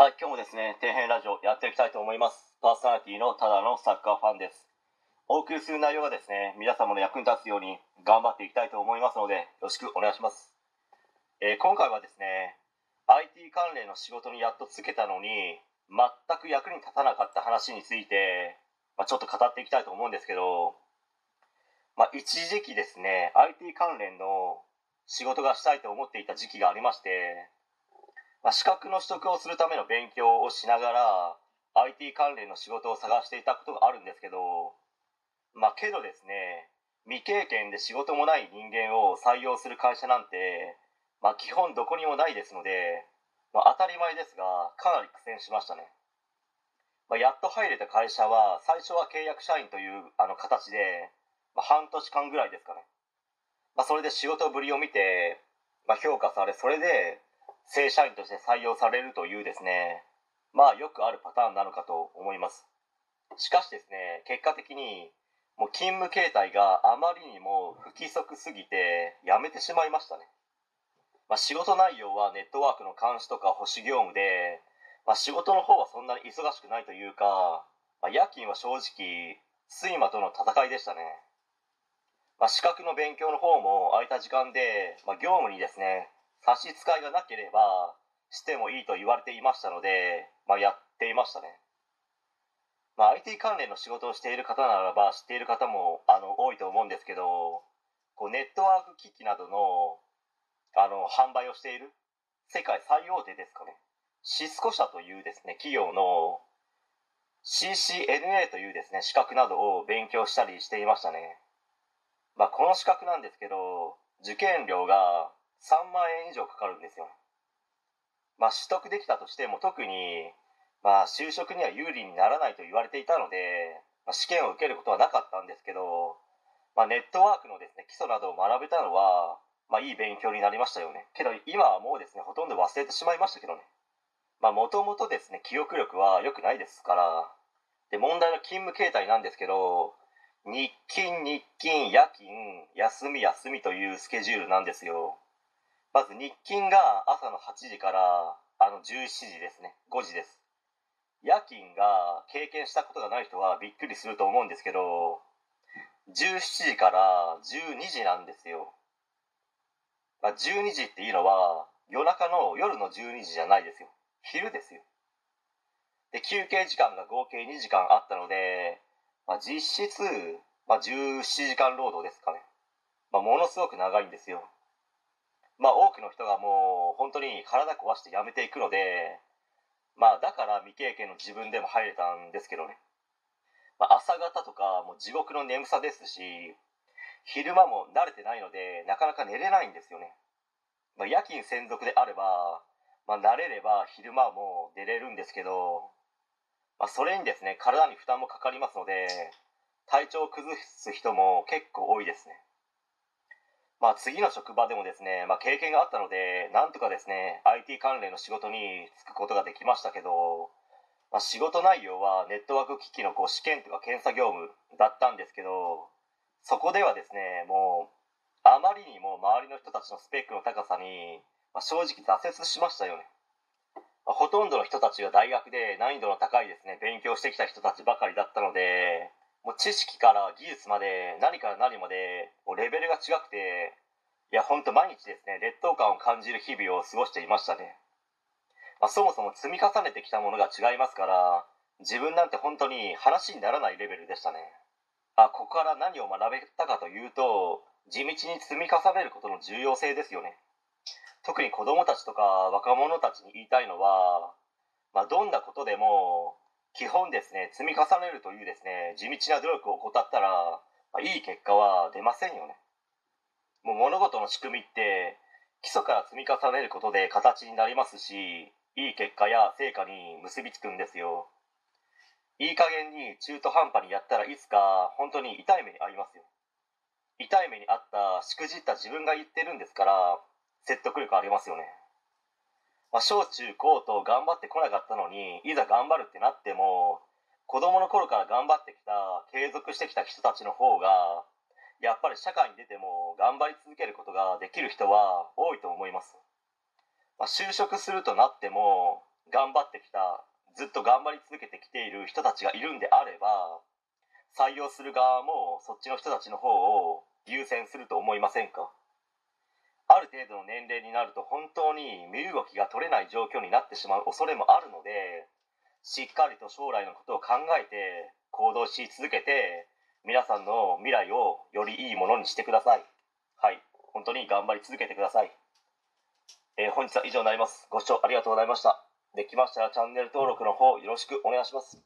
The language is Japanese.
はい、今日もですね、底辺ラジオやっていきたいと思います。パーソナリティのただのサッカーファンです。お送りする内容がですね、皆様の役に立つように頑張っていきたいと思いますので、よろしくお願いします。えー今回はですね、IT 関連の仕事にやっとつけたのに、全く役に立たなかった話について、まあ、ちょっと語っていきたいと思うんですけど、まあ、一時期ですね、IT 関連の仕事がしたいと思っていた時期がありまして、まあ、資格の取得をするための勉強をしながら IT 関連の仕事を探していたことがあるんですけどまあけどですね未経験で仕事もない人間を採用する会社なんて、まあ、基本どこにもないですので、まあ、当たり前ですがかなり苦戦しましたね、まあ、やっと入れた会社は最初は契約社員というあの形で、まあ、半年間ぐらいですかね、まあ、それで仕事ぶりを見て、まあ、評価されそれで正社員として採用されるというですねまあよくあるパターンなのかと思います。しかしですね結果的にもう勤務形態があまりにも不規則すぎて辞めてしまいましたね、まあ、仕事内容はネットワークの監視とか保守業務で、まあ、仕事の方はそんなに忙しくないというか、まあ、夜勤は正直睡魔との戦いでしたね。ま、資格の勉強の方も空いた時間で、ま、業務にですね差し支えがなければしてもいいと言われていましたので、まあ、やっていましたね、まあ、IT 関連の仕事をしている方ならば知っている方もあの多いと思うんですけどこうネットワーク機器などのあの販売をしている世界最大手ですかね。シスコ社というですね企業の CCNA というですね資格などを勉強したりしていましたね。まあ、この資格なんですけど受験料が3万円以上かかるんですよ、まあ、取得できたとしても特に、まあ、就職には有利にならないと言われていたので、まあ、試験を受けることはなかったんですけど、まあ、ネットワークのですね基礎などを学べたのは、まあ、いい勉強になりましたよね。けど今はもうですねほとんど忘れてしまいましたけどね。もともとですね記憶力は良くないですからで問題の勤務形態なんですけど日勤日勤夜勤休み休みというスケジュールなんですよ。まず日勤が朝の8時からあの17時ですね。5時です。夜勤が経験したことがない人はびっくりすると思うんですけど17時から12時なんですよ、まあ、12時っていうのは夜中の夜の12時じゃないですよ。昼ですよ。で休憩時間が合計2時間あったのでまあ、実質、まあ、17時間労働ですかね、まあ、ものすごく長いんですよ。の人がもう本当に体壊して辞めていくのでまあだから未経験の自分でも入れたんですけどね、まあ、朝方とかもう地獄の眠さですし昼間も慣れてないのでなかなか寝れないんですよね、まあ、夜勤専属であれば、まあ、慣れれば昼間も出れるんですけどまあ、それにですね体に負担もかかりますので体調を崩す人も結構多いですね。まあ次の職場でもですね、まあ、経験があったのでなんとかですね IT 関連の仕事に就くことができましたけど、まあ、仕事内容はネットワーク機器のこう試験とか検査業務だったんですけどそこではですねもうあまりにも周りの人たちのスペックの高さに、まあ、正直挫折しましたよね。まほとんどの人たちが大学で難易度の高いですね勉強してきた人たちばかりだったのでもう知識から技術まで何から何までもうレベルが違くていや本当毎日ですね劣等感を感じる日々を過ごしていましたね、まあ、そもそも積み重ねてきたものが違いますから自分なんて本当に話にならないレベルでしたね。あここから何を学べたかというと地道に積み重ねることの重要性ですよね。特に子どもたちとか若者たちに言いたいのは、まあ、どんなことでも基本ですね積み重ねるというですね地道な努力を怠ったら、ま、いい結果は出ませんよね。もう物事の仕組みって基礎から積み重ねることで形になりますしいい結果や成果に結びつくんですよ。いい加減に中途半端にやったらいつか本当に痛い目に遭いますよ。痛い目に遭ったしくじった自分が言ってるんですから説得力ありますよね、まあ、小中高と頑張ってこなかったのにいざ頑張るってなっても子供の頃から頑張ってきた継続してきた人たちの方がやっぱり社会に出ても頑張り続けることができる人は多いと思います、まあ、就職するとなっても頑張ってきたずっと頑張り続けてきている人たちがいるんであれば採用する側もそっちの人たちの方を優先すると思いませんか？ある程度の年齢になると本当に身動きが取れない状況になってしまう恐れもあるのでしっかりと将来のことを考えて行動し続けて皆さんの未来をよりいいものにしてください。はい。本当に頑張り続けてください、えー、本日は以上になります。ご視聴ありがとうございました。できましたらチャンネル登録の方よろしくお願いします。